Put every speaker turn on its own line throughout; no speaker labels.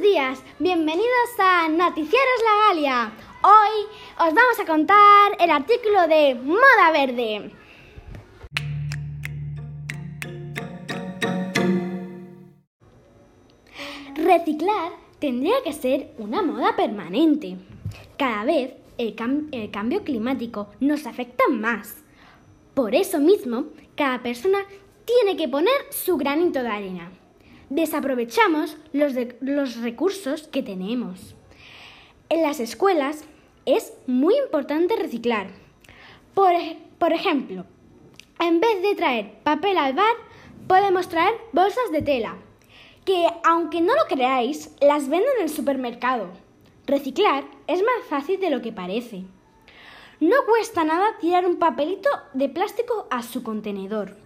días, bienvenidos a Noticieros La Galia. Hoy os vamos a contar el artículo de Moda Verde. Reciclar tendría que ser una moda permanente. Cada vez el cambio climático nos afecta más. Por eso mismo, cada persona tiene que poner su granito de arena. Desaprovechamos los, los recursos que tenemos. En las escuelas es muy importante reciclar. Por, por ejemplo, en vez de traer papel al bar, podemos traer bolsas de tela, que aunque no lo creáis, las venden en el supermercado. Reciclar es más fácil de lo que parece. No cuesta nada tirar un papelito de plástico a su contenedor.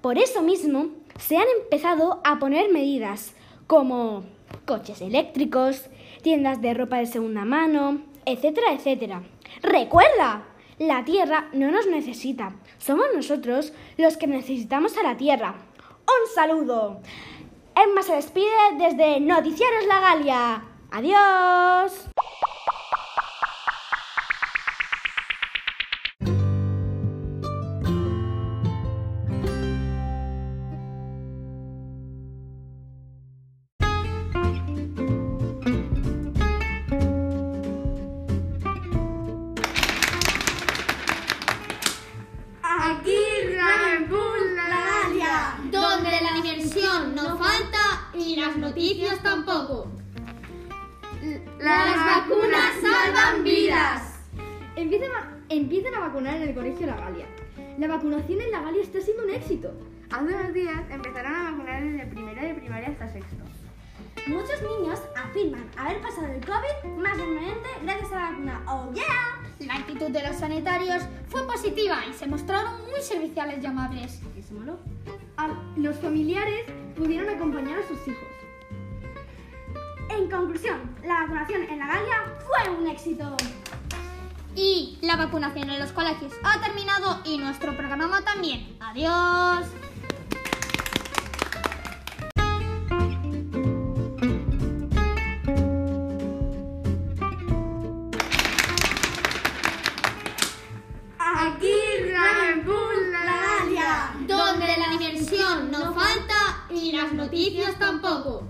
Por eso mismo, se han empezado a poner medidas como coches eléctricos, tiendas de ropa de segunda mano, etcétera, etcétera. Recuerda, la Tierra no nos necesita, somos nosotros los que necesitamos a la Tierra. Un saludo. Emma se despide desde Noticieros La Galia. Adiós.
No falta y las noticias tampoco.
Las vacunas salvan vidas.
Empiezan a, empiezan a vacunar en el colegio La Galia. La vacunación en La Galia está siendo un éxito.
Hace unos días empezaron a vacunar desde primero de primaria hasta sexto.
Muchos niños afirman haber pasado el COVID más permanente gracias a la vacuna. ¡Oh, yeah!
La actitud de los sanitarios fue positiva y se mostraron muy serviciales y amables.
Los familiares pudieron acompañar a sus hijos.
En conclusión, la vacunación en la Galia fue un éxito.
Y la vacunación en los colegios ha terminado y nuestro programa también. Adiós. No falta y las noticias tampoco.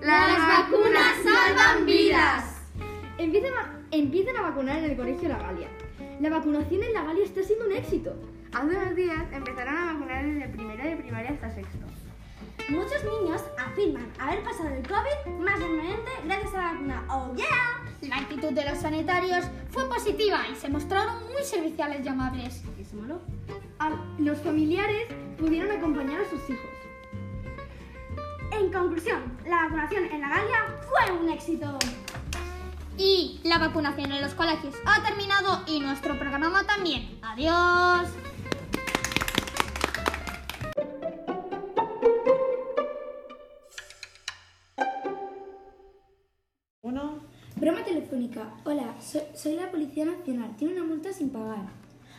Las vacunas salvan vidas.
Empiezan a, empiezan a vacunar en el colegio La Galia. La vacunación en La Galia está siendo un éxito.
Hace unos días empezaron a vacunar desde primero de primaria hasta sexto.
Muchos niños afirman haber pasado el COVID más permanente gracias a la vacuna. ¡Oh, yeah!
La actitud de los sanitarios fue positiva y se mostraron serviciales y amables.
A- los familiares pudieron acompañar a sus hijos.
En conclusión, la vacunación en la Galia fue un éxito.
Y la vacunación en los colegios ha terminado y nuestro programa también. Adiós.
Broma telefónica. Hola, soy, soy la Policía Nacional. Tiene una multa sin pagar.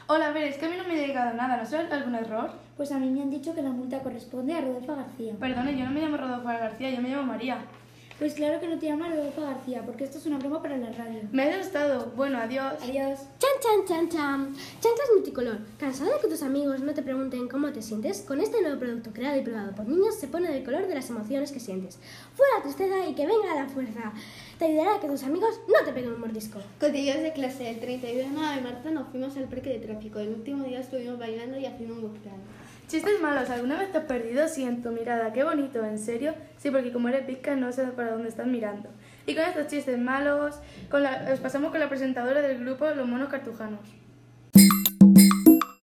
Hola, a ver, es que a mí no me ha llegado nada. ¿No algún error?
Pues a mí me han dicho que la multa corresponde a Rodolfo García.
Perdone, yo no me llamo Rodolfo García, yo me llamo María.
Pues claro que no te llamas Rodolfo García, porque esto es una broma para la radio.
Me he asustado. Bueno, adiós.
Adiós.
Chan, chan, chan, chan. Chanclas multicolor. ¿Cansado de que tus amigos no te pregunten cómo te sientes? Con este nuevo producto creado y probado por niños se pone del color de las emociones que sientes. Fuera la tristeza y que venga la fuerza. Te ayudará a que tus amigos no te peguen un mordisco.
Cotillos de clase, el 31 de marzo nos fuimos al parque de tráfico. El último día estuvimos bailando y haciendo un buceo.
Chistes malos, ¿alguna vez te has perdido? Sí, en tu mirada, qué bonito, ¿en serio? Sí, porque como eres pizca no sé para dónde estás mirando. Y con estos chistes malos, os pasamos con la presentadora del grupo Los Monos Cartujanos.